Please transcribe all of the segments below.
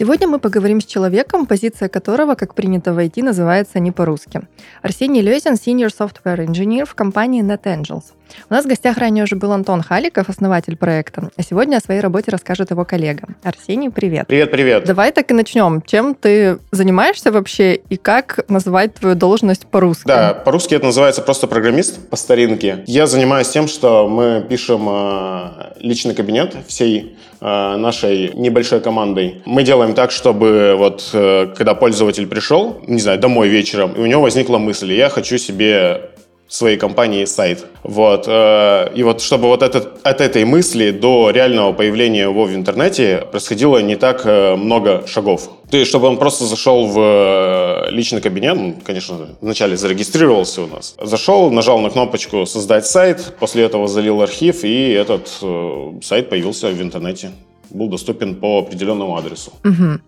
Сегодня мы поговорим с человеком, позиция которого, как принято в IT, называется не по-русски. Арсений Лезин, Senior Software Engineer в компании NetAngels. У нас в гостях ранее уже был Антон Халиков, основатель проекта, а сегодня о своей работе расскажет его коллега. Арсений, привет. Привет, привет. Давай так и начнем. Чем ты занимаешься вообще и как назвать твою должность по-русски? Да, по-русски это называется просто программист по старинке. Я занимаюсь тем, что мы пишем э, личный кабинет всей нашей небольшой командой. Мы делаем так, чтобы вот э, когда пользователь пришел, не знаю, домой вечером, и у него возникла мысль, я хочу себе своей компании сайт. Вот. э, И вот чтобы вот этот, от этой мысли до реального появления его в интернете происходило не так э, много шагов. Есть, чтобы он просто зашел в э, личный кабинет, ну, конечно, вначале зарегистрировался у нас, зашел, нажал на кнопочку «Создать сайт», после этого залил архив, и этот э, сайт появился в интернете был доступен по определенному адресу. Мгм.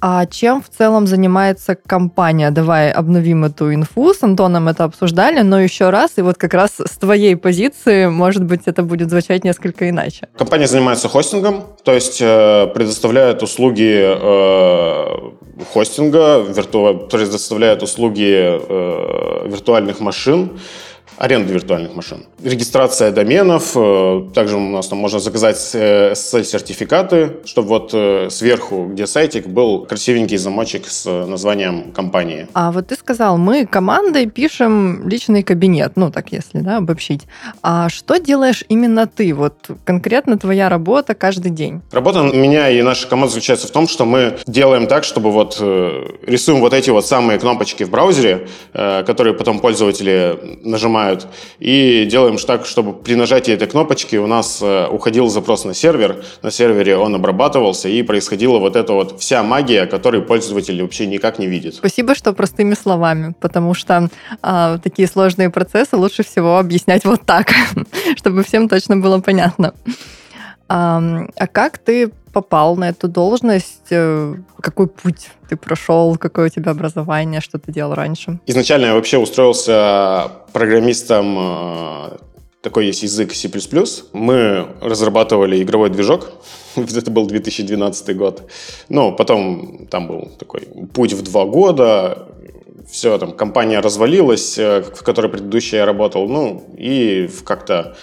А чем в целом занимается компания? Давай обновим эту инфу. С Антоном это обсуждали, но еще раз, и вот как раз с твоей позиции, может быть, это будет звучать несколько иначе. Компания занимается хостингом, то есть э, предоставляет услуги э, хостинга, вирту... предоставляет услуги э, виртуальных машин, аренды виртуальных машин. Регистрация доменов, э, также у нас там можно заказать э, SSL-сертификаты, чтобы вот э, сверху, где сайтик, был красивенький замочек с названием компании. А вот ты сказал, мы командой пишем личный кабинет, ну так если, да, обобщить. А что делаешь именно ты? Вот конкретно твоя работа каждый день? Работа меня и наша команда заключается в том, что мы делаем так, чтобы вот рисуем вот эти вот самые кнопочки в браузере, которые потом пользователи нажимают, и делаем так, чтобы при нажатии этой кнопочки у нас э, уходил запрос на сервер, на сервере он обрабатывался, и происходила вот эта вот вся магия, которую пользователь вообще никак не видит. Спасибо, что простыми словами, потому что а, такие сложные процессы лучше всего объяснять вот так, чтобы всем точно было понятно. А как ты попал на эту должность? Э, Какой путь ты прошел? Какое у тебя образование? Что ты делал раньше? Изначально я вообще устроился программистом, э, такой есть язык C++. Мы разрабатывали игровой движок, это был 2012 год. Ну, потом там был такой путь в два года, все, там, компания развалилась, э, в которой предыдущая я работал, ну, и как-то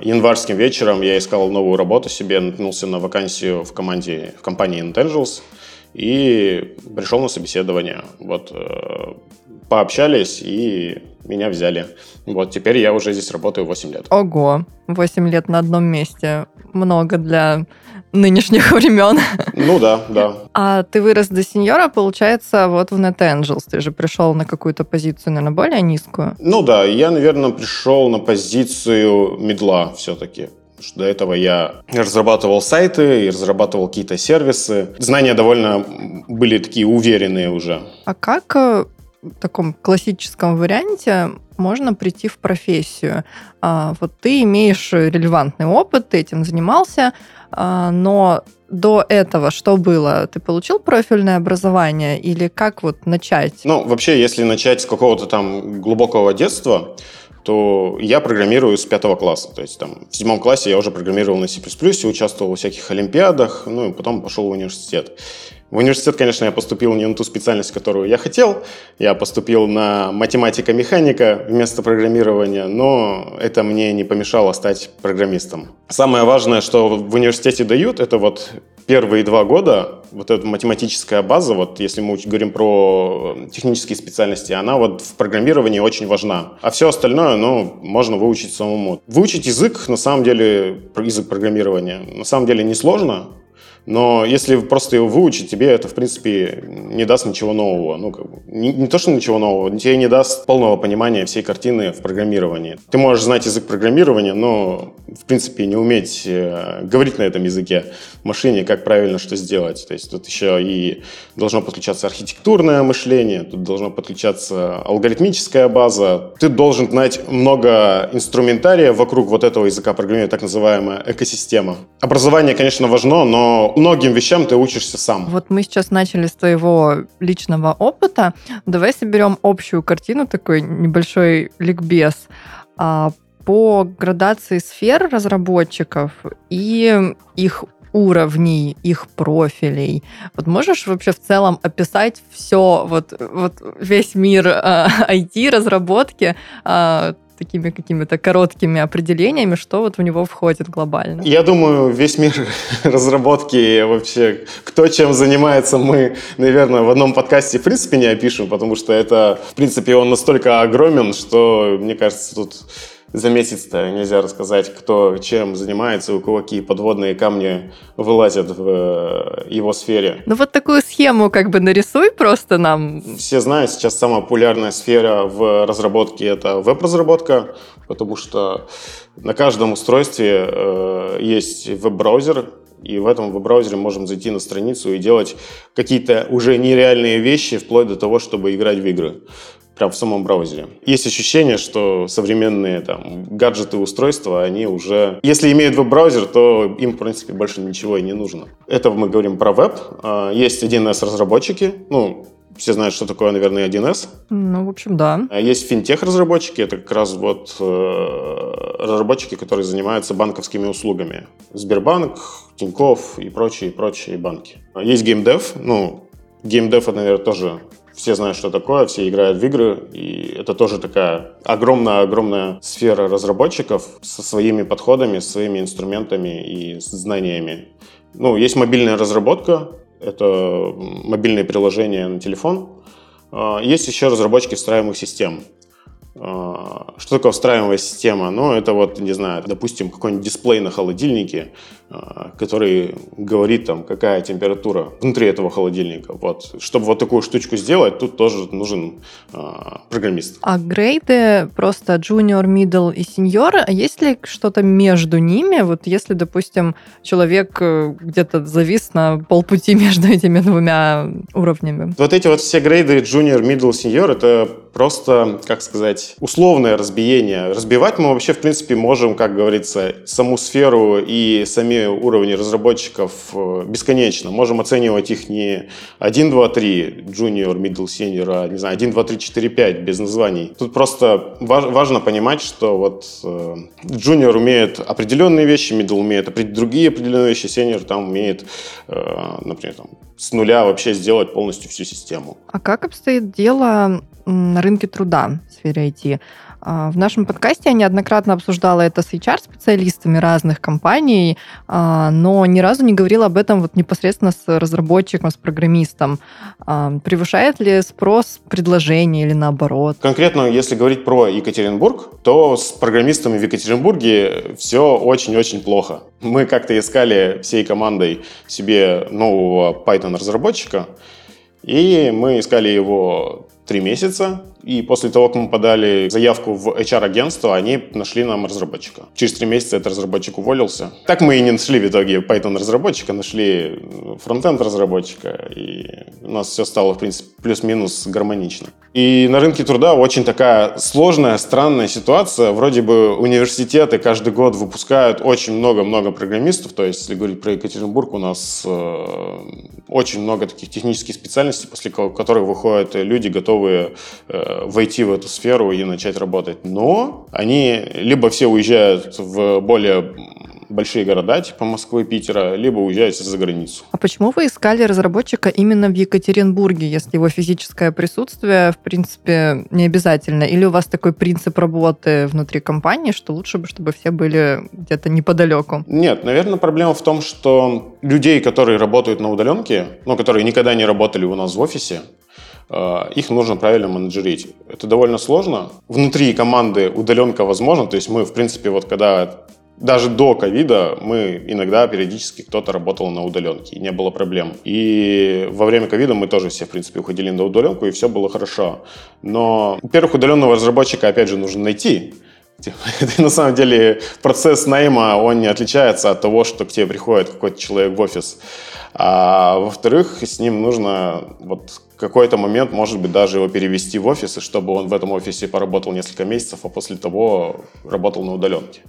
январским вечером я искал новую работу себе, наткнулся на вакансию в команде, в компании Intangels, и пришел на собеседование. Вот, э, пообщались, и меня взяли. Вот, теперь я уже здесь работаю 8 лет. Ого, 8 лет на одном месте. Много для нынешних времен. Ну да, да. А ты вырос до сеньора, получается, вот в NetAngels. Ты же пришел на какую-то позицию, наверное, более низкую. Ну да, я, наверное, пришел на позицию медла все-таки. Потому что до этого я разрабатывал сайты и разрабатывал какие-то сервисы. Знания довольно были такие уверенные уже. А как э, таком классическом варианте можно прийти в профессию? А, вот ты имеешь релевантный опыт, ты этим занимался, а, но до этого что было? Ты получил профильное образование или как вот начать? Ну, вообще, если начать с какого-то там глубокого детства, то я программирую с пятого класса. То есть там в седьмом классе я уже программировал на C++, участвовал во всяких олимпиадах, ну и потом пошел в университет. В университет, конечно, я поступил не на ту специальность, которую я хотел. Я поступил на математика-механика вместо программирования, но это мне не помешало стать программистом. Самое важное, что в университете дают, это вот первые два года, вот эта математическая база, вот если мы говорим про технические специальности, она вот в программировании очень важна. А все остальное, ну, можно выучить самому. Выучить язык, на самом деле, язык программирования, на самом деле несложно. Но если просто его выучить, тебе это, в принципе, не даст ничего нового. Ну, как бы, не, не то, что ничего нового, тебе не даст полного понимания всей картины в программировании. Ты можешь знать язык программирования, но, в принципе, не уметь э, говорить на этом языке машине, как правильно что сделать. То есть тут еще и должно подключаться архитектурное мышление, тут должно подключаться алгоритмическая база. Ты должен знать много инструментария вокруг вот этого языка программирования, так называемая экосистема. Образование, конечно, важно, но многим вещам ты учишься сам. Вот мы сейчас начали с твоего личного опыта. Давай соберем общую картину, такой небольшой ликбез а, по градации сфер разработчиков и их уровней, их профилей. Вот можешь вообще в целом описать все, вот, вот весь мир э, IT-разработки, э, такими какими-то короткими определениями, что вот в него входит глобально? Я думаю, весь мир разработки вообще, кто чем занимается, мы, наверное, в одном подкасте в принципе не опишем, потому что это, в принципе, он настолько огромен, что, мне кажется, тут за месяц-то нельзя рассказать, кто чем занимается, у кого какие подводные камни вылазят в э, его сфере. Ну вот такую схему как бы нарисуй просто нам. Все знают, сейчас самая популярная сфера в разработке это веб-разработка, потому что на каждом устройстве э, есть веб-браузер, и в этом веб-браузере можем зайти на страницу и делать какие-то уже нереальные вещи, вплоть до того, чтобы играть в игры прям в самом браузере. Есть ощущение, что современные там, гаджеты, устройства, они уже... Если имеют веб-браузер, то им, в принципе, больше ничего и не нужно. Это мы говорим про веб. А, есть 1С-разработчики, ну, все знают, что такое, наверное, 1С. Ну, в общем, да. А есть финтех-разработчики, это как раз вот э, разработчики, которые занимаются банковскими услугами. Сбербанк, Тинькофф и прочие, прочие банки. Есть геймдев, ну, геймдев, это, наверное, тоже все знают, что такое, все играют в игры, и это тоже такая огромная-огромная сфера разработчиков со своими подходами, своими инструментами и знаниями. Ну, есть мобильная разработка, это мобильные приложения на телефон. А, есть еще разработчики встраиваемых систем. А, что такое встраиваемая система? Ну, это вот, не знаю, допустим, какой-нибудь дисплей на холодильнике, а, который говорит там, какая температура внутри этого холодильника. Вот. Чтобы вот такую штучку сделать, тут тоже нужен а, программист. А грейды просто junior, middle и senior, а есть ли что-то между ними? Вот если, допустим, человек э, где-то завис на полпути между этими двумя уровнями. Вот эти вот все грейды junior, middle, senior, это просто, как сказать, условное разбиение. Разбивать мы вообще, в принципе, можем, как говорится, саму сферу и сами уровни разработчиков э, бесконечно. Можем оценивать их не 1, 2, 3, junior, middle, senior, а, не знаю, 1, 2, 3, 4, 5, без названий. Тут просто важ, важно понимать, что вот э, junior умеет определенные вещи, middle умеет другие определенные вещи, senior там умеет, э, например, там, с нуля вообще сделать полностью всю систему. А как обстоит дело на рынке труда в сфере IT? А, в нашем подкасте я неоднократно обсуждала это с HR-специалистами разных компаний, а, но ни разу не говорила об этом вот непосредственно с разработчиком, с программистом. А, превышает ли спрос предложение или наоборот? Конкретно, если говорить про Екатеринбург, то с программистами в Екатеринбурге все очень-очень плохо. Мы как-то искали всей командой себе нового Python-разработчика, и мы искали его три месяца, и после того, как мы подали заявку в HR-агентство, они нашли нам разработчика. Через три месяца этот разработчик уволился. Так мы и не нашли в итоге Python-разработчика, нашли фронтенд-разработчика, и у нас все стало, в принципе, плюс-минус гармонично. И на рынке труда очень такая сложная, странная ситуация. Вроде бы университеты каждый год выпускают очень много-много программистов. То есть, если говорить про Екатеринбург, у нас э, очень много таких технических специальностей, после которых выходят люди, готовые э, войти в эту сферу и начать работать. Но они либо все уезжают в более большие города, типа Москвы, Питера, либо уезжают за границу. А почему вы искали разработчика именно в Екатеринбурге, если его физическое присутствие, в принципе, не обязательно? Или у вас такой принцип работы внутри компании, что лучше бы, чтобы все были где-то неподалеку? Нет, наверное, проблема в том, что людей, которые работают на удаленке, ну, которые никогда не работали у нас в офисе, их нужно правильно менеджерить. Это довольно сложно. Внутри команды удаленка возможно, то есть мы, в принципе, вот когда даже до ковида мы иногда периодически кто-то работал на удаленке, и не было проблем. И во время ковида мы тоже все, в принципе, уходили на удаленку, и все было хорошо. Но, во-первых, удаленного разработчика, опять же, нужно найти. На самом деле процесс найма, он не отличается от того, что к тебе приходит какой-то человек в офис. А во-вторых, с ним нужно вот какой-то момент, может быть, даже его перевести в офис, и чтобы он в этом офисе поработал несколько месяцев, а после того работал на удаленке.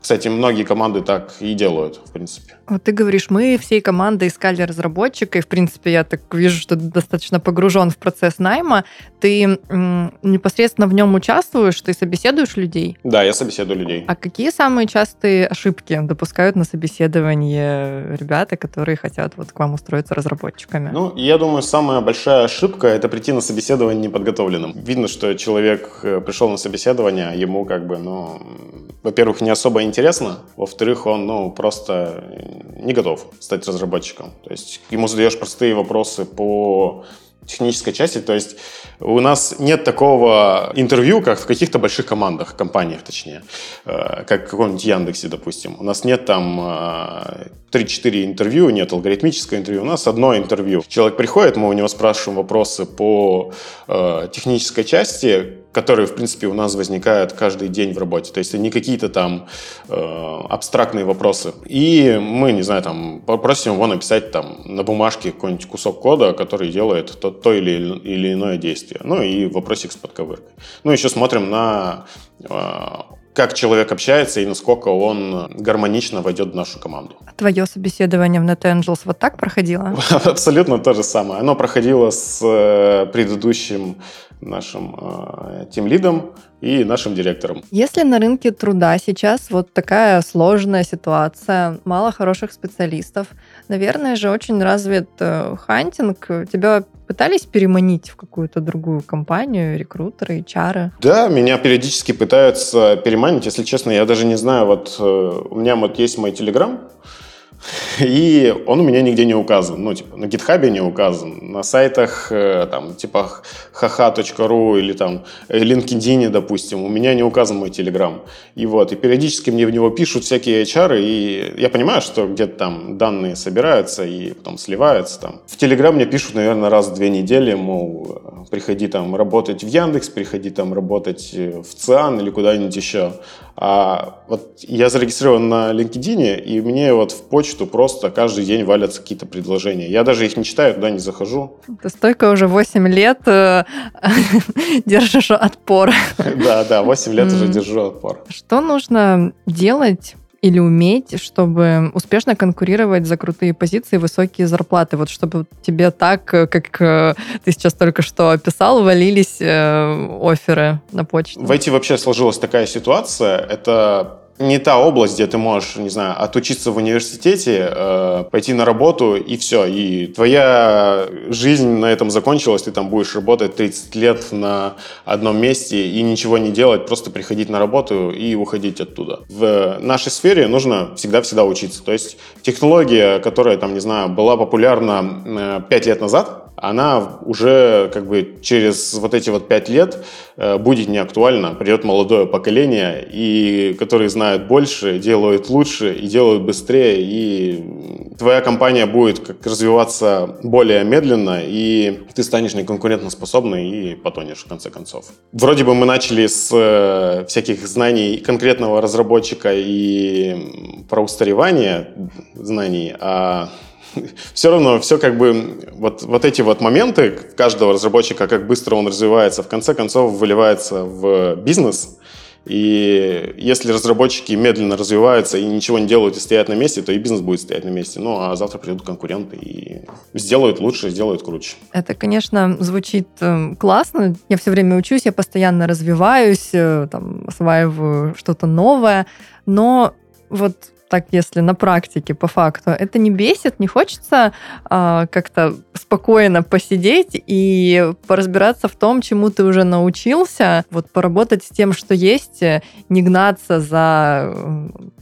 Кстати, многие команды так и делают, в принципе. Вот ты говоришь, мы всей командой искали разработчика, и, в принципе, я так вижу, что ты достаточно погружен в процесс найма. Ты м, непосредственно в нем участвуешь, ты собеседуешь людей? Да, я собеседую людей. А какие самые частые ошибки допускают на собеседование ребята, которые хотят вот к вам устроиться разработчиками? Ну, я думаю, самая большая ошибка – это прийти на собеседование неподготовленным. Видно, что человек э, пришел на собеседование, а ему как бы, ну, во-первых, не особо интересно, во-вторых, он, ну, просто не готов стать разработчиком. То есть ему задаешь простые вопросы по технической части. То есть у нас нет такого интервью, как в каких-то больших командах, компаниях точнее, э, как в каком-нибудь Яндексе, допустим. У нас нет там 3-4 интервью, нет алгоритмического интервью, у нас одно интервью. Человек приходит, мы у него спрашиваем вопросы по э, технической части, которые, в принципе, у нас возникают каждый день в работе. То есть это не какие-то там э, абстрактные вопросы. И мы, не знаю, там, попросим его написать там на бумажке какой-нибудь кусок кода, который делает то, то или, или иное действие. Ну и вопросик с подковыркой. Ну, еще смотрим на э, как человек общается и насколько он гармонично войдет в нашу команду. Твое собеседование в NetAngels вот так проходило? Абсолютно то же самое. Оно проходило с э, предыдущим нашим э, тимлидом и нашим директором. Если на рынке труда сейчас вот такая сложная ситуация, мало хороших специалистов, наверное же очень развит э, хантинг. Тебя пытались переманить в какую-то другую компанию, рекрутеры, чары? Да, меня периодически пытаются переманить. Если честно, я даже не знаю, вот э, у меня вот есть мой телеграм, и он у меня нигде не указан. Ну, типа, на гитхабе не указан. На сайтах, э, там, типа, haha.ru или там LinkedIn, допустим, у меня не указан мой Telegram. И вот, и периодически мне в него пишут всякие HR, и я понимаю, что где-то там данные собираются и потом сливаются там. В Telegram мне пишут, наверное, раз в две недели, мол, приходи там работать в Яндекс, приходи там работать в ЦИАН или куда-нибудь еще. А вот я зарегистрирован на LinkedIn, и мне вот в почту просто каждый день валятся какие-то предложения. Я даже их не читаю, туда не захожу. Ты столько уже 8 лет э, держишь отпор. Да, да, 8 лет уже держу отпор. Что нужно делать или уметь, чтобы успешно конкурировать за крутые позиции, высокие зарплаты? Вот чтобы тебе так, как э, ты сейчас только что описал, валились э, оферы на почту? В IT вообще сложилась такая ситуация. Это не та область, где ты можешь, не знаю, отучиться в университете, э, пойти на работу и все. И твоя жизнь на этом закончилась, ты там будешь работать 30 лет на одном месте и ничего не делать, просто приходить на работу и уходить оттуда. В нашей сфере нужно всегда-всегда учиться. То есть технология, которая, там, не знаю, была популярна 5 э, лет назад, она уже как бы через вот эти вот пять лет э, будет не актуальна. Придет молодое поколение, и которые знают больше, делают лучше и делают быстрее, и твоя компания будет как развиваться более медленно, и ты станешь неконкурентоспособной и потонешь в конце концов. Вроде бы мы начали с э, всяких знаний конкретного разработчика и про устаревание знаний, а все равно, все как бы, вот, вот эти вот моменты каждого разработчика, как быстро он развивается, в конце концов выливается в бизнес. И если разработчики медленно развиваются и ничего не делают и стоят на месте, то и бизнес будет стоять на месте. Ну, а завтра придут конкуренты и сделают лучше, сделают круче. Это, конечно, звучит э, классно. Я все время учусь, я постоянно развиваюсь, э, там, осваиваю что-то новое. Но вот так если на практике, по факту, это не бесит, не хочется а, как-то спокойно посидеть и поразбираться в том, чему ты уже научился, вот поработать с тем, что есть, не гнаться за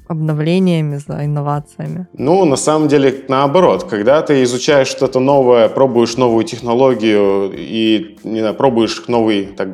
обновлениями, за инновациями? Ну, на самом деле, наоборот. Когда ты изучаешь что-то новое, пробуешь новую технологию и не знаю, пробуешь новый, так,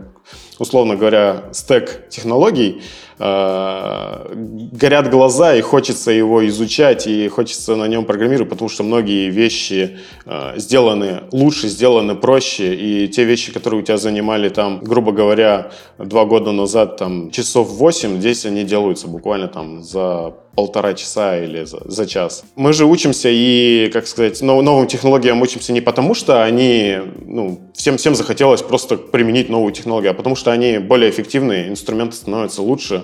условно говоря, стек технологий, горят глаза и хочется его изучать и хочется на нем программировать, потому что многие вещи э, сделаны лучше, сделаны проще, и те вещи, которые у тебя занимали там, грубо говоря, два года назад там часов 8, здесь они делаются буквально там за полтора часа или за, за час. Мы же учимся и, как сказать, нов, новым технологиям учимся не потому, что они, ну, всем, всем захотелось просто применить новую технологию, а потому что они более эффективные, инструменты становятся лучше,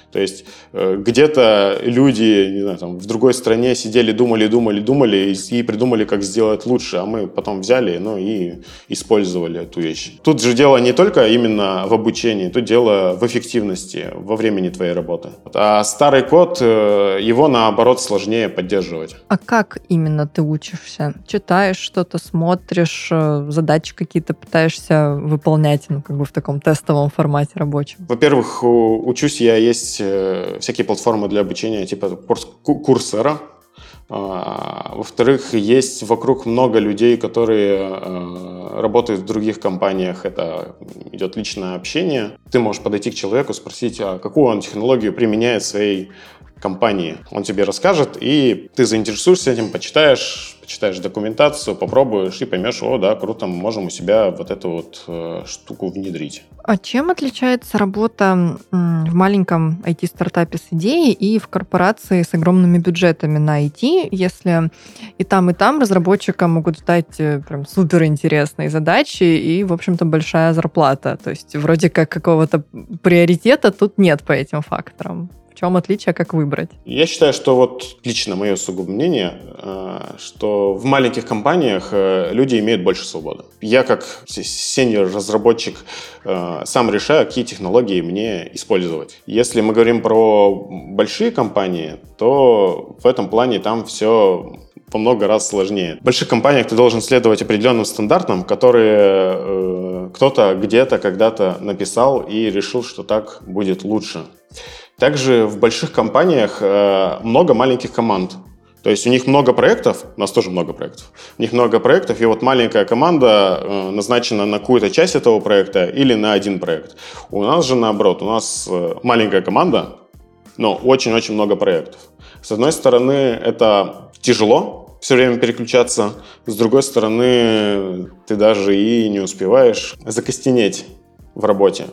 то есть э, где-то люди не знаю, там, в другой стране сидели, думали, думали, думали и придумали, как сделать лучше, а мы потом взяли ну, и использовали эту вещь. Тут же дело не только именно в обучении, тут дело в эффективности во времени твоей работы. А старый код, э, его наоборот сложнее поддерживать. А как именно ты учишься? Читаешь что-то, смотришь, э, задачи какие-то пытаешься выполнять, ну, как бы в таком тестовом формате рабочем? Во-первых, учусь я есть всякие платформы для обучения, типа Курсера. А, во-вторых, есть вокруг много людей, которые э, работают в других компаниях. Это идет личное общение. Ты можешь подойти к человеку, спросить, а какую он технологию применяет в своей компании. Он тебе расскажет, и ты заинтересуешься этим, почитаешь, почитаешь документацию, попробуешь и поймешь, о, да, круто, мы можем у себя вот эту вот э, штуку внедрить. А чем отличается работа в маленьком IT-стартапе с идеей и в корпорации с огромными бюджетами на IT, если и там, и там разработчикам могут дать э, прям суперинтересные задачи и, в общем-то, большая зарплата? То есть вроде как какого-то приоритета тут нет по этим факторам чем отличие, как выбрать? Я считаю, что вот лично мое сугубо мнение, э, что в маленьких компаниях э, люди имеют больше свободы. Я как сеньор-разработчик э, сам решаю, какие технологии мне использовать. Если мы говорим про большие компании, то в этом плане там все во много раз сложнее. В больших компаниях ты должен следовать определенным стандартам, которые э, кто-то где-то когда-то написал и решил, что так будет лучше. Также в больших компаниях э, много маленьких команд. То есть у них много проектов, у нас тоже много проектов. У них много проектов, и вот маленькая команда э, назначена на какую-то часть этого проекта или на один проект. У нас же наоборот, у нас э, маленькая команда, но очень-очень много проектов. С одной стороны, это тяжело все время переключаться, с другой стороны, ты даже и не успеваешь закостенеть в работе.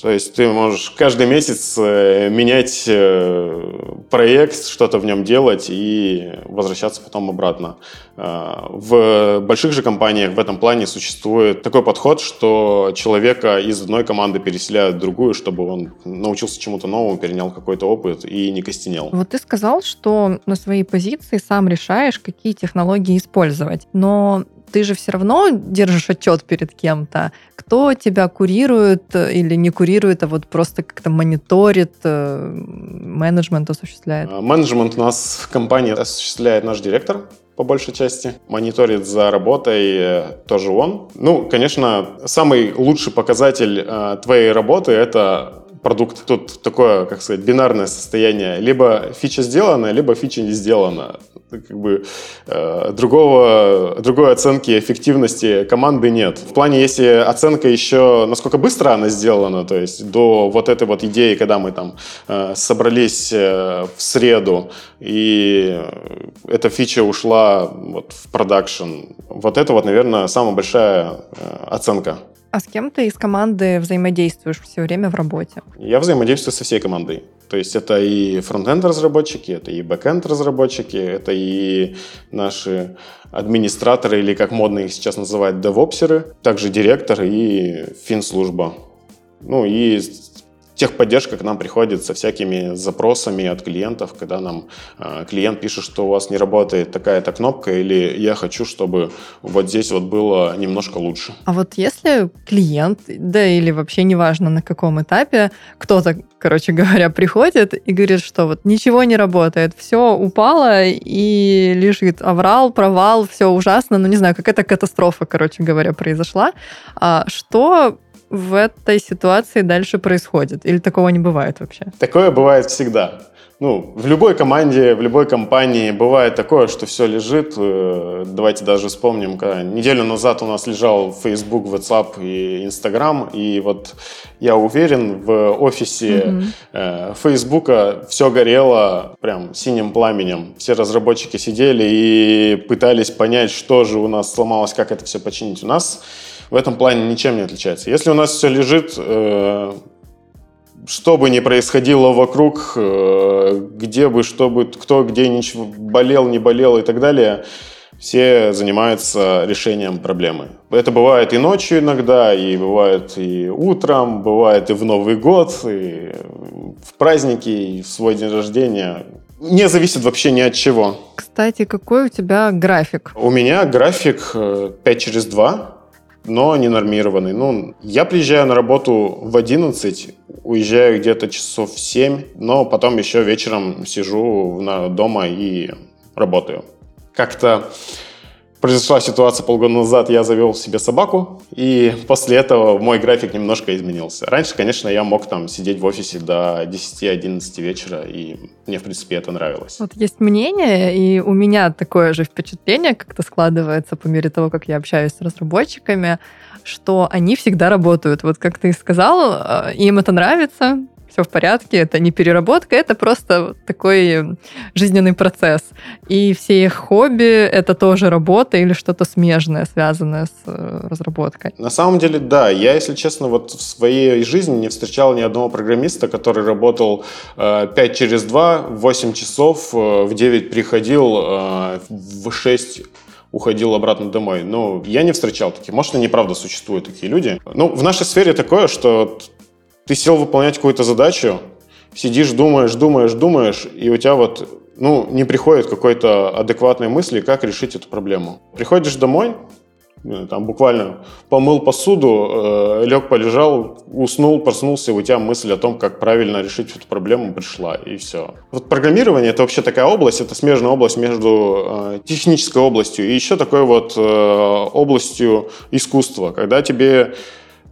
То есть ты можешь каждый месяц э, менять э, проект, что-то в нем делать и возвращаться потом обратно. Э, в больших же компаниях в этом плане существует такой подход, что человека из одной команды переселяют в другую, чтобы он научился чему-то новому, перенял какой-то опыт и не костенел. Вот ты сказал, что на своей позиции сам решаешь, какие технологии использовать. Но ты же все равно держишь отчет перед кем-то. Кто тебя курирует э, или не курирует, а вот просто как-то мониторит, э, менеджмент осуществляет? А, менеджмент у нас в компании осуществляет наш директор, по большей части. Мониторит за работой э, тоже он. Ну, конечно, самый лучший показатель э, твоей работы — это продукт. Тут такое, как сказать, бинарное состояние. Либо фича сделана, либо фича не сделана. Как бы э, другого, другой оценки эффективности команды нет. В плане, если оценка еще, насколько быстро она сделана, то есть до вот этой вот идеи, когда мы там э, собрались э, в среду, и эта фича ушла вот в продакшн, вот это вот, наверное, самая большая оценка а с кем ты из команды взаимодействуешь все время в работе? Я взаимодействую со всей командой. То есть это и frontend разработчики, это и backend разработчики, это и наши администраторы, или как модно их сейчас называть, девопсеры, также директор и финслужба. Ну и техподдержка к нам приходит со всякими запросами от клиентов, когда нам э, клиент пишет, что у вас не работает такая-то кнопка, или я хочу, чтобы вот здесь вот было немножко лучше. А вот если клиент, да или вообще неважно на каком этапе, кто-то, короче говоря, приходит и говорит, что вот ничего не работает, все упало и лежит аврал, провал, все ужасно, ну не знаю, какая-то катастрофа, короче говоря, произошла. А что в этой ситуации дальше происходит? Или такого не бывает вообще? Такое бывает всегда. ну, в любой команде, в любой компании бывает такое, что все лежит. Э, давайте даже вспомним, когда неделю назад у нас лежал Facebook, WhatsApp и Instagram, и вот я уверен, в офисе mm-hmm. Facebook все горело прям синим пламенем. Все разработчики сидели и пытались понять, что же у нас сломалось, как это все починить. У нас в этом плане ничем не отличается. Если у нас все лежит, э, что бы ни происходило вокруг, э, где бы, что бы, кто где ничего болел, не болел и так далее, все занимаются решением проблемы. Это бывает и ночью иногда, и бывает и утром, бывает и в Новый год, и в праздники, и в свой день рождения. Не зависит вообще ни от чего. Кстати, какой у тебя график? У меня график 5 э, через 2 но не нормированный. Ну, я приезжаю на работу в 11, уезжаю где-то часов в 7, но потом еще вечером сижу на, дома и работаю. Как-то произошла ситуация полгода назад, я завел себе собаку, и после этого мой график немножко изменился. Раньше, конечно, я мог там сидеть в офисе до 10-11 вечера, и мне, в принципе, это нравилось. Вот есть мнение, и у меня такое же впечатление как-то складывается по мере того, как я общаюсь с разработчиками, что они всегда работают. Вот как ты сказал, э, им это нравится, все в порядке, это не переработка, это просто такой жизненный процесс. И все их хобби — это тоже работа или что-то смежное, связанное с э, разработкой. На самом деле, да. Я, если честно, вот в своей жизни не встречал ни одного программиста, который работал э, 5 через 2, 8 часов, э, в 9 приходил, э, в 6 уходил обратно домой. Ну, я не встречал таких. Может, они правда существуют, такие люди. Ну, в нашей сфере такое, что ты сел выполнять какую-то задачу, сидишь, думаешь, думаешь, думаешь, и у тебя вот, ну, не приходит какой-то адекватной мысли, как решить эту проблему. Приходишь домой, там буквально помыл посуду, э, лег, полежал, уснул, проснулся, и у тебя мысль о том, как правильно решить эту проблему пришла, и все. Вот программирование — это вообще такая область, это смежная область между э, технической областью и еще такой вот э, областью искусства, когда тебе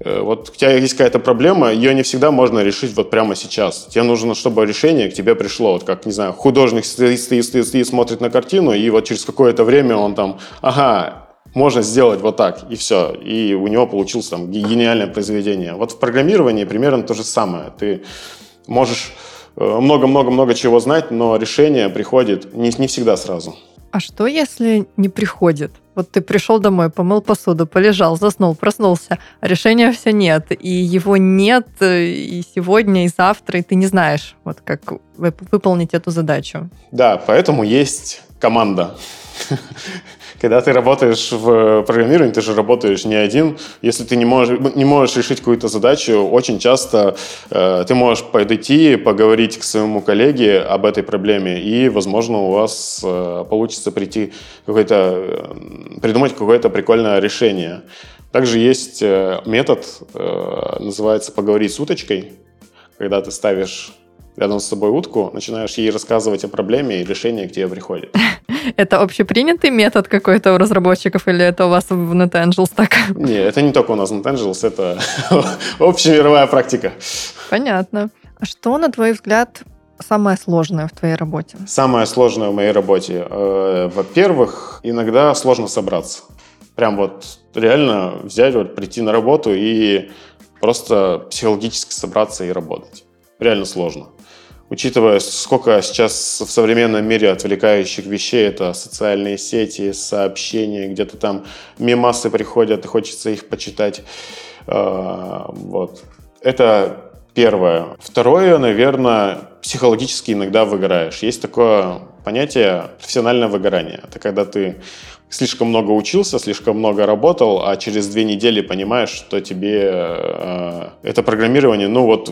вот у тебя есть какая-то проблема, ее не всегда можно решить вот прямо сейчас. Тебе нужно, чтобы решение к тебе пришло. Вот как, не знаю, художник стоит, стоит, стоит, стоит смотрит на картину, и вот через какое-то время он там, ага, можно сделать вот так, и все. И у него получилось там гениальное произведение. Вот в программировании примерно то же самое. Ты можешь э, много-много-много чего знать, но решение приходит не, не всегда сразу. А что, если не приходит? Вот ты пришел домой, помыл посуду, полежал, заснул, проснулся, а решения все нет, и его нет э, и сегодня, и завтра, и ты не знаешь, вот как выполнить эту задачу. Да, поэтому есть команда. Когда ты работаешь в программировании, ты же работаешь не один. Если ты не можешь, не можешь решить какую-то задачу, очень часто э, ты можешь подойти, поговорить к своему коллеге об этой проблеме, и, возможно, у вас э, получится прийти какой-то, э, придумать какое-то прикольное решение. Также есть э, метод, э, называется «поговорить с уточкой», когда ты ставишь рядом с собой утку, начинаешь ей рассказывать о проблеме, и решение к тебе приходит. Это общепринятый метод какой-то у разработчиков, или это у вас в NetAngels так? Не, это не только у нас в NetAngels, это общемировая практика. Понятно. А что, на твой взгляд, самое сложное в твоей работе? Самое сложное в моей работе? Э, во-первых, иногда сложно собраться. Прям вот реально взять, вот прийти на работу и просто психологически собраться и работать. Реально сложно учитывая, сколько сейчас в современном мире отвлекающих вещей, это социальные сети, сообщения, где-то там мемасы приходят, и хочется их почитать. А, вот. Это первое. Второе, наверное, психологически иногда выгораешь. Есть такое понятие профессиональное выгорание. Это когда ты слишком много учился, слишком много работал, а через две недели понимаешь, что тебе э, это программирование, ну вот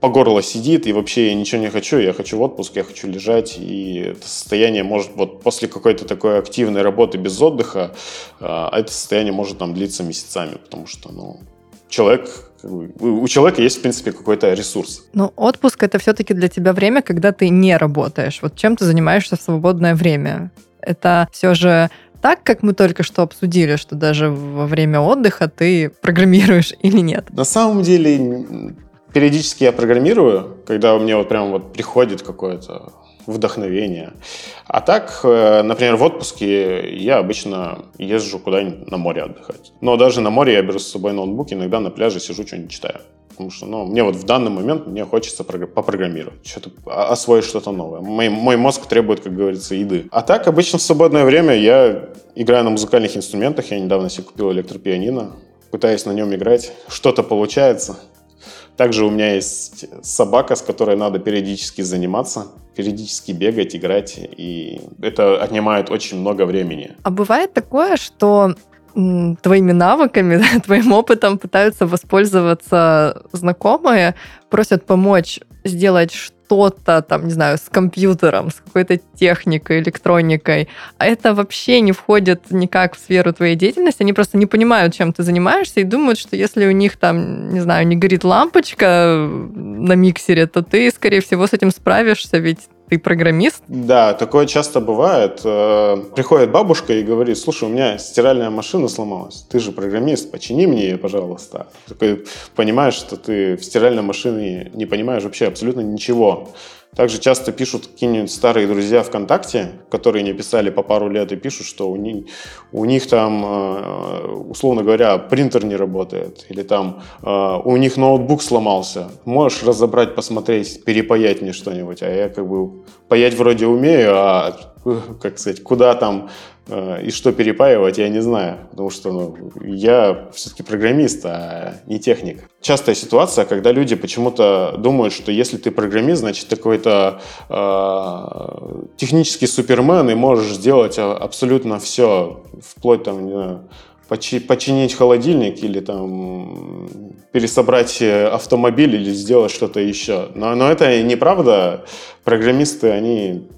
по горло сидит, и вообще я ничего не хочу, я хочу в отпуск, я хочу лежать, и это состояние может, вот после какой-то такой активной работы без отдыха, а, это состояние может там длиться месяцами, потому что, ну, человек, у человека есть, в принципе, какой-то ресурс. Но отпуск это все-таки для тебя время, когда ты не работаешь. Вот чем ты занимаешься в свободное время? Это все же так, как мы только что обсудили, что даже во время отдыха ты программируешь или нет? На самом деле периодически я программирую, когда у меня вот прям вот приходит какое-то вдохновение. А так, э, например, в отпуске я обычно езжу куда-нибудь на море отдыхать. Но даже на море я беру с собой ноутбук, иногда на пляже сижу, что-нибудь читаю. Потому что ну, мне вот в данный момент мне хочется попрограммировать, что-то, освоить что-то новое. Мой, мой мозг требует, как говорится, еды. А так, обычно в свободное время я играю на музыкальных инструментах. Я недавно себе купил электропианино, пытаюсь на нем играть. Что-то получается. Также у меня есть собака, с которой надо периодически заниматься, периодически бегать, играть, и это отнимает очень много времени. А бывает такое, что твоими навыками, твоим опытом пытаются воспользоваться знакомые, просят помочь сделать что-то, там, не знаю, с компьютером, с какой-то техникой, электроникой, а это вообще не входит никак в сферу твоей деятельности, они просто не понимают, чем ты занимаешься, и думают, что если у них там, не знаю, не горит лампочка на миксере, то ты, скорее всего, с этим справишься, ведь ты программист? Да, такое часто бывает. Э, приходит бабушка и говорит, слушай, у меня стиральная машина сломалась. Ты же программист, почини мне ее, пожалуйста. Такой понимаешь, что ты в стиральной машине не понимаешь вообще абсолютно ничего. Также часто пишут какие-нибудь старые друзья ВКонтакте, которые не писали по пару лет, и пишут, что у них, у них там, э, условно говоря, принтер не работает, или там э, у них ноутбук сломался. Можешь разобрать, посмотреть, перепаять мне что-нибудь. А я как бы паять вроде умею, а как сказать, куда там и что перепаивать, я не знаю, потому что ну, я все-таки программист, а не техник. Частая ситуация, когда люди почему-то думают, что если ты программист, значит ты какой-то э, технический супермен и можешь сделать абсолютно все, вплоть там, не знаю, починить холодильник или там пересобрать автомобиль или сделать что-то еще. Но, но это неправда. Программисты, они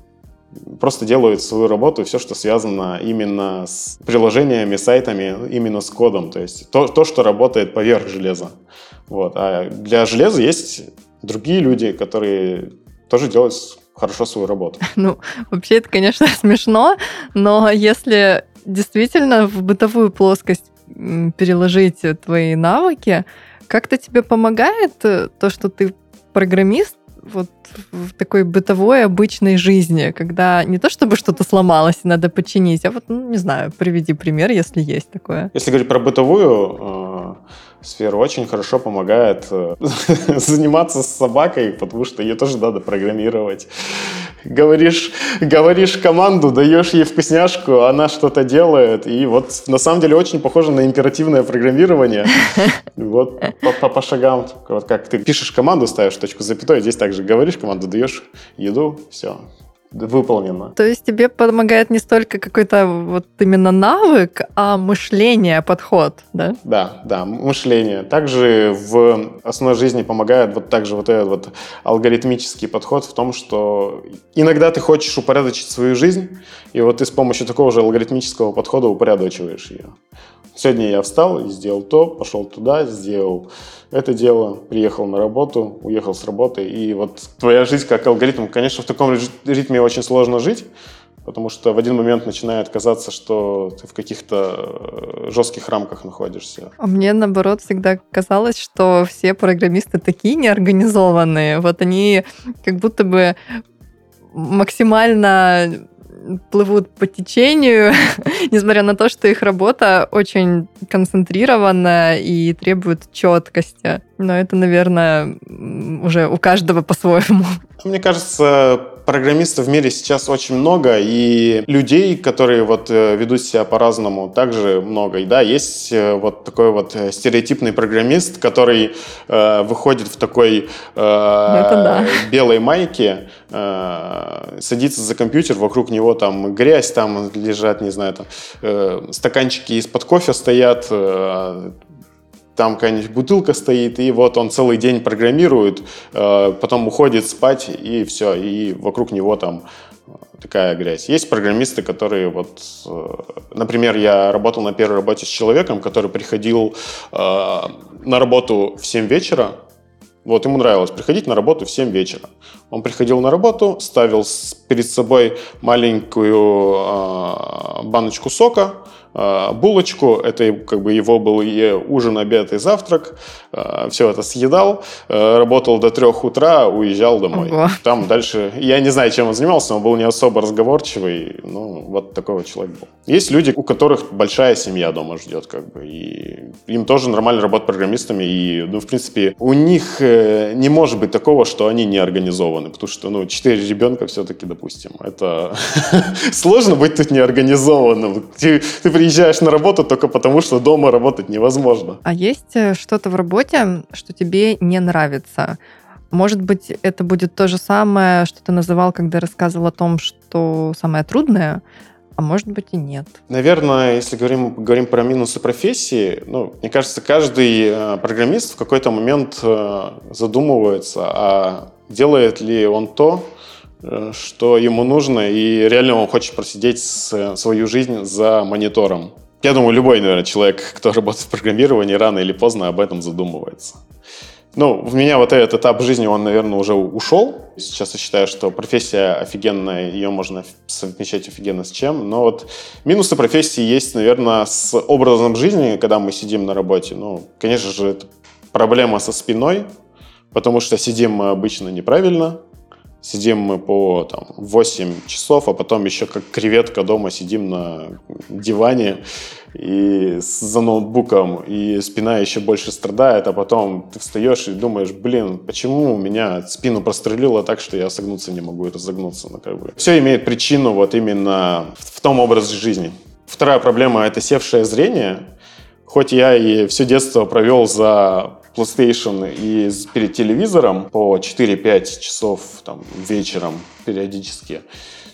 просто делают свою работу, все, что связано именно с приложениями, сайтами, именно с кодом, то есть то, то что работает поверх железа. Вот. А для железа есть другие люди, которые тоже делают хорошо свою работу. Ну, вообще это, конечно, смешно, но если действительно в бытовую плоскость переложить твои навыки, как-то тебе помогает э, то, что ты программист, вот в такой бытовой обычной жизни, когда не то чтобы что-то сломалось и надо починить, а вот, ну, не знаю, приведи пример, если есть такое. Если говорить про бытовую э, сферу, очень хорошо помогает э, заниматься с собакой, потому что ее тоже надо программировать. Говоришь, говоришь команду, даешь ей вкусняшку, она что-то делает, и вот на самом деле очень похоже на императивное программирование. Вот по, по, по шагам, вот как ты пишешь команду, ставишь точку запятой, здесь также говоришь команду, даешь еду, все, выполнено. То есть тебе помогает не столько какой-то вот именно навык, а мышление, подход, да? Да, да, мышление. Также в основной жизни помогает вот также вот этот вот алгоритмический подход в том, что иногда ты хочешь упорядочить свою жизнь, и вот ты с помощью такого же алгоритмического подхода упорядочиваешь ее. Сегодня я встал и сделал то, пошел туда, сделал это дело, приехал на работу, уехал с работы. И вот твоя жизнь как алгоритм, конечно, в таком ритме очень сложно жить, потому что в один момент начинает казаться, что ты в каких-то э, жестких рамках находишься. А мне, наоборот, всегда казалось, что все программисты такие неорганизованные. Вот они как будто бы максимально плывут по течению, несмотря на то, что их работа очень концентрирована и требует четкости. Но это, наверное, уже у каждого по-своему. Мне кажется, программистов в мире сейчас очень много, и людей, которые вот э, ведут себя по-разному, также много. И да, есть э, вот такой вот э, стереотипный программист, который э, выходит в такой э, да. белой майке, э, садится за компьютер, вокруг него там грязь, там лежат, не знаю, там э, стаканчики из-под кофе стоят, э, там какая-нибудь бутылка стоит, и вот он целый день программирует, э, потом уходит спать, и все, и вокруг него там э, такая грязь. Есть программисты, которые вот, э, например, я работал на первой работе с человеком, который приходил на работу в 7 вечера, вот ему нравилось приходить на работу в 7 вечера. Он приходил на работу, ставил перед собой маленькую баночку сока, э, булочку, это как бы его был и ужин, обед и завтрак, э, все это съедал, э, работал до трех утра, уезжал домой. Ого. Там дальше, я не знаю, чем он занимался, он был не особо разговорчивый, ну, вот такой вот человек был. Есть люди, у которых большая семья дома ждет, как бы, и им тоже нормально работать программистами, и, ну, в принципе, у них э, не может быть такого, что они не организованы, потому что, ну, четыре ребенка все-таки, допустим, это сложно быть тут неорганизованным. Ты, ты приезжаешь на работу только потому, что дома работать невозможно. А есть э, что-то в работе, что тебе не нравится? Может быть, это будет то же самое, что ты называл, когда рассказывал о том, что самое трудное, а может быть и нет. Наверное, если говорим, говорим про минусы профессии, ну, мне кажется, каждый э, программист в какой-то момент э, задумывается, а делает ли он то, что ему нужно, и реально он хочет просидеть свою жизнь за монитором. Я думаю, любой, наверное, человек, кто работает в программировании, рано или поздно об этом задумывается. Ну, в меня вот этот этап жизни, он, наверное, уже ушел. Сейчас я считаю, что профессия офигенная, ее можно совмещать офигенно с чем. Но вот минусы профессии есть, наверное, с образом жизни, когда мы сидим на работе. Ну, конечно же, это проблема со спиной, потому что сидим мы обычно неправильно. Сидим мы по там, 8 часов, а потом еще как креветка дома сидим на диване и за ноутбуком, и спина еще больше страдает, а потом ты встаешь и думаешь, блин, почему у меня спину прострелило так, что я согнуться не могу и разогнуться. Ну, как бы. Все имеет причину вот именно в том образе жизни. Вторая проблема – это севшее зрение. Хоть я и все детство провел за PlayStation и перед телевизором по 4-5 часов там, вечером периодически,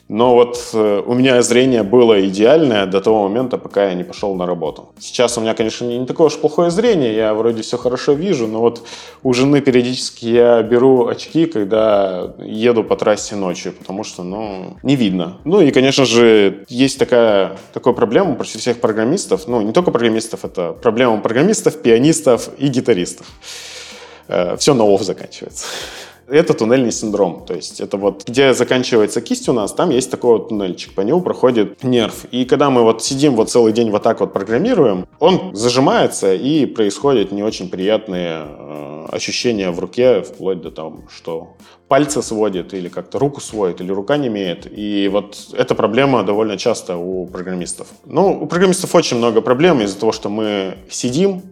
но вот э, у меня зрение было идеальное до того момента, пока я не пошел на работу. Сейчас у меня, конечно, не, такое уж плохое зрение, я вроде все хорошо вижу, но вот у жены периодически я беру очки, когда еду по трассе ночью, потому что, ну, не видно. Ну и, конечно же, есть такая, такая проблема почти всех программистов, ну, не только программистов, это проблема программистов, пианистов и гитаристов. Все на ОФ заканчивается. Это туннельный синдром. То есть это вот, где заканчивается кисть у нас, там есть такой вот туннельчик, по нему проходит нерв. И когда мы вот сидим вот целый день вот так вот программируем, он зажимается и происходят не очень приятные э, ощущения в руке, вплоть до того, что пальцы сводит или как-то руку сводит, или рука не имеет. И вот эта проблема довольно часто у программистов. Ну, у программистов очень много проблем из-за того, что мы сидим,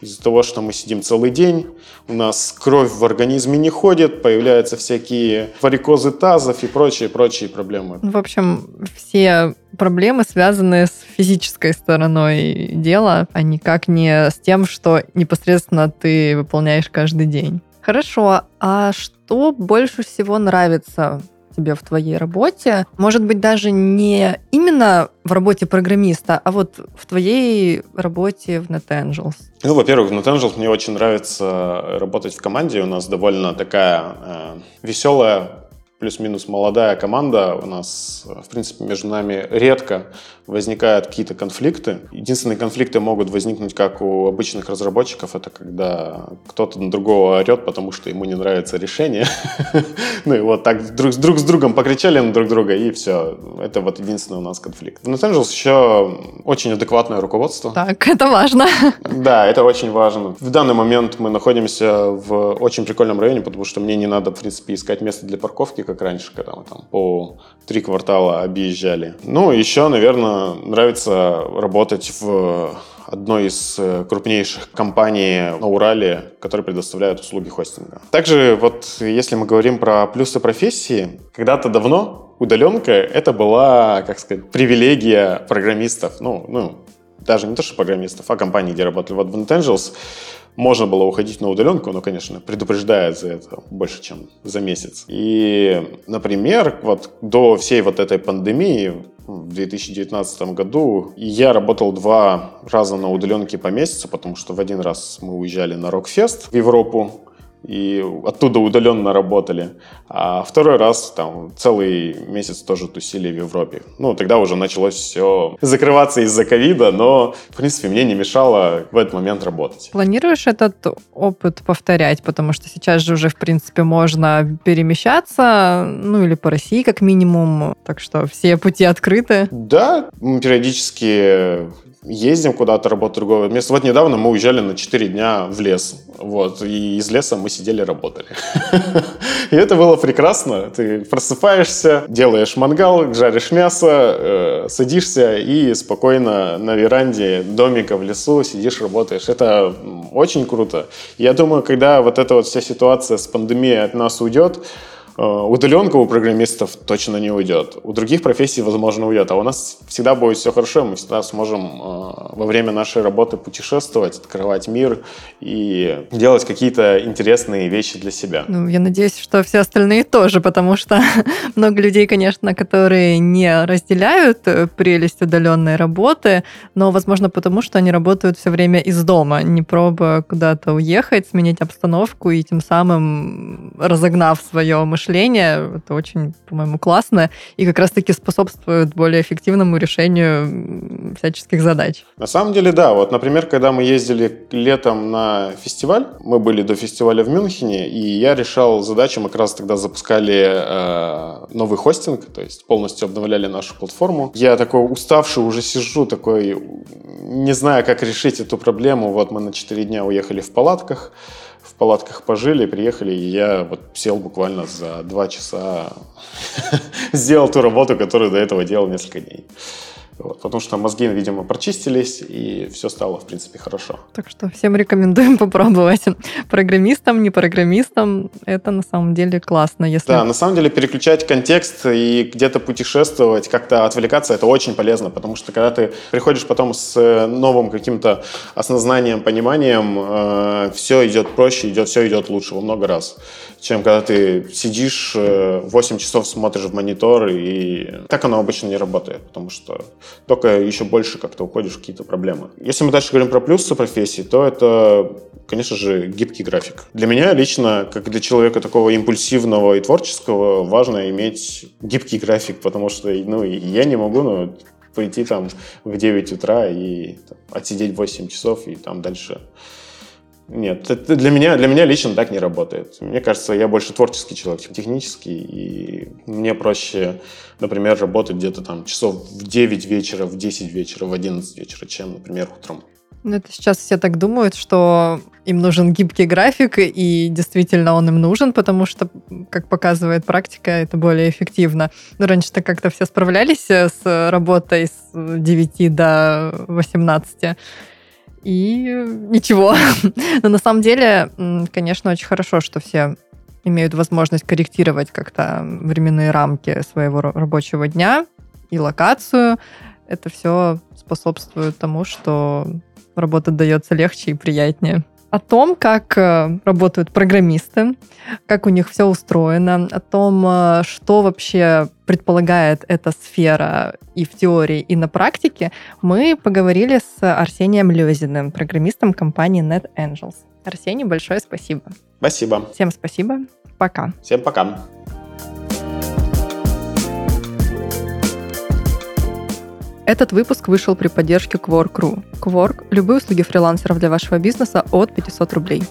из-за того, что мы сидим целый день, у нас кровь в организме не ходит, появляются всякие варикозы тазов и прочие-прочие проблемы. В общем, все проблемы связаны с физической стороной дела, а никак не с тем, что непосредственно ты выполняешь каждый день. Хорошо, а что больше всего нравится тебе в твоей работе? Может быть, даже не именно в работе программиста, а вот в твоей работе в NetAngels? Ну, во-первых, в NetAngels мне очень нравится работать в команде. У нас довольно такая э, веселая, плюс-минус молодая команда. У нас, в принципе, между нами редко возникают какие-то конфликты. Единственные конфликты могут возникнуть, как у обычных разработчиков, это когда кто-то на другого орет, потому что ему не нравится решение. Ну и вот так друг, с другом покричали на друг друга, и все. Это вот единственный у нас конфликт. В NetAngels еще очень адекватное руководство. Так, это важно. Да, это очень важно. В данный момент мы находимся в очень прикольном районе, потому что мне не надо, в принципе, искать место для парковки, как раньше, когда мы там по три квартала объезжали. Ну, еще, наверное, нравится работать в одной из э, крупнейших компаний на Урале, которые предоставляют услуги хостинга. Также вот если мы говорим про плюсы профессии, когда-то давно удаленка — это была, как сказать, привилегия программистов. Ну, ну, даже не то, что программистов, а компаний, где работали. В NetAngels можно было уходить на удаленку, но, конечно, предупреждает за это больше, чем за месяц. И, например, вот до всей вот этой пандемии в 2019 году я работал два раза на удаленке по месяцу, потому что в один раз мы уезжали на Рокфест в Европу, и оттуда удаленно работали. А второй раз там целый месяц тоже тусили в Европе. Ну, тогда уже началось все закрываться из-за ковида, но, в принципе, мне не мешало в этот момент работать. Планируешь этот опыт повторять? Потому что сейчас же уже, в принципе, можно перемещаться, ну или по России как минимум, так что все пути открыты. Да, мы периодически ездим куда-то работать другое место. Вот недавно мы уезжали на 4 дня в лес. Вот, и из леса мы сидели, работали. И это было прекрасно. Ты просыпаешься, делаешь мангал, жаришь мясо, э, садишься и спокойно на веранде домика в лесу сидишь, работаешь. Это очень круто. Я думаю, когда вот эта вот вся ситуация с пандемией от нас уйдет, удаленка у программистов точно не уйдет. У других профессий, возможно, уйдет. А у нас всегда будет все хорошо. Мы всегда сможем э, во время нашей работы путешествовать, открывать мир и делать какие-то интересные вещи для себя. Ну, я надеюсь, что все остальные тоже, потому что много людей, конечно, которые не разделяют э, прелесть удаленной работы, но, возможно, потому что они работают все время из дома, не пробуя куда-то уехать, сменить обстановку и тем самым разогнав свое мышление мышления. Это очень, по-моему, классно и как раз-таки способствует более эффективному решению всяческих задач. На самом деле, да. Вот, например, когда мы ездили летом на фестиваль, мы были до фестиваля в Мюнхене, и я решал задачу, мы как раз тогда запускали э, новый хостинг, то есть полностью обновляли нашу платформу. Я такой уставший уже сижу, такой, не знаю, как решить эту проблему. Вот мы на 4 дня уехали в палатках, в палатках пожили, приехали, и я вот сел буквально за два часа, сделал ту работу, которую до этого делал несколько дней. Вот, потому что мозги, видимо, прочистились, и все стало, в принципе, хорошо. Так что всем рекомендуем попробовать. Программистам, не программистам, это на самом деле классно. Если... Да, на самом деле переключать контекст и где-то путешествовать, как-то отвлекаться, это очень полезно, потому что когда ты приходишь потом с новым каким-то осознанием, пониманием, э, все идет проще, идет, все идет лучше во много раз, чем когда ты сидишь, э, 8 часов смотришь в монитор, и так оно обычно не работает, потому что только еще больше как-то уходишь в какие-то проблемы. Если мы дальше говорим про плюсы профессии, то это, конечно же, гибкий график. Для меня лично, как для человека такого импульсивного и творческого, важно иметь гибкий график, потому что ну, я не могу ну, прийти там в 9 утра и там, отсидеть 8 часов и там дальше нет, это для меня, для меня лично так не работает. Мне кажется, я больше творческий человек, чем технический, и мне проще, например, работать где-то там часов в 9 вечера, в 10 вечера, в 11 вечера, чем, например, утром. Ну, это сейчас все так думают, что им нужен гибкий график, и действительно он им нужен, потому что, как показывает практика, это более эффективно. Но раньше-то как-то все справлялись с работой с 9 до 18 и ничего. Но на самом деле, конечно, очень хорошо, что все имеют возможность корректировать как-то временные рамки своего рабочего дня и локацию. Это все способствует тому, что работа дается легче и приятнее о том, как э, работают программисты, как у них все устроено, о том, э, что вообще предполагает эта сфера и в теории, и на практике, мы поговорили с Арсением Лезиным, программистом компании NetAngels. Арсений, большое спасибо. Спасибо. Всем спасибо. Пока. Всем пока. Этот выпуск вышел при поддержке Quark.ru. Quark – любые услуги фрилансеров для вашего бизнеса от 500 рублей.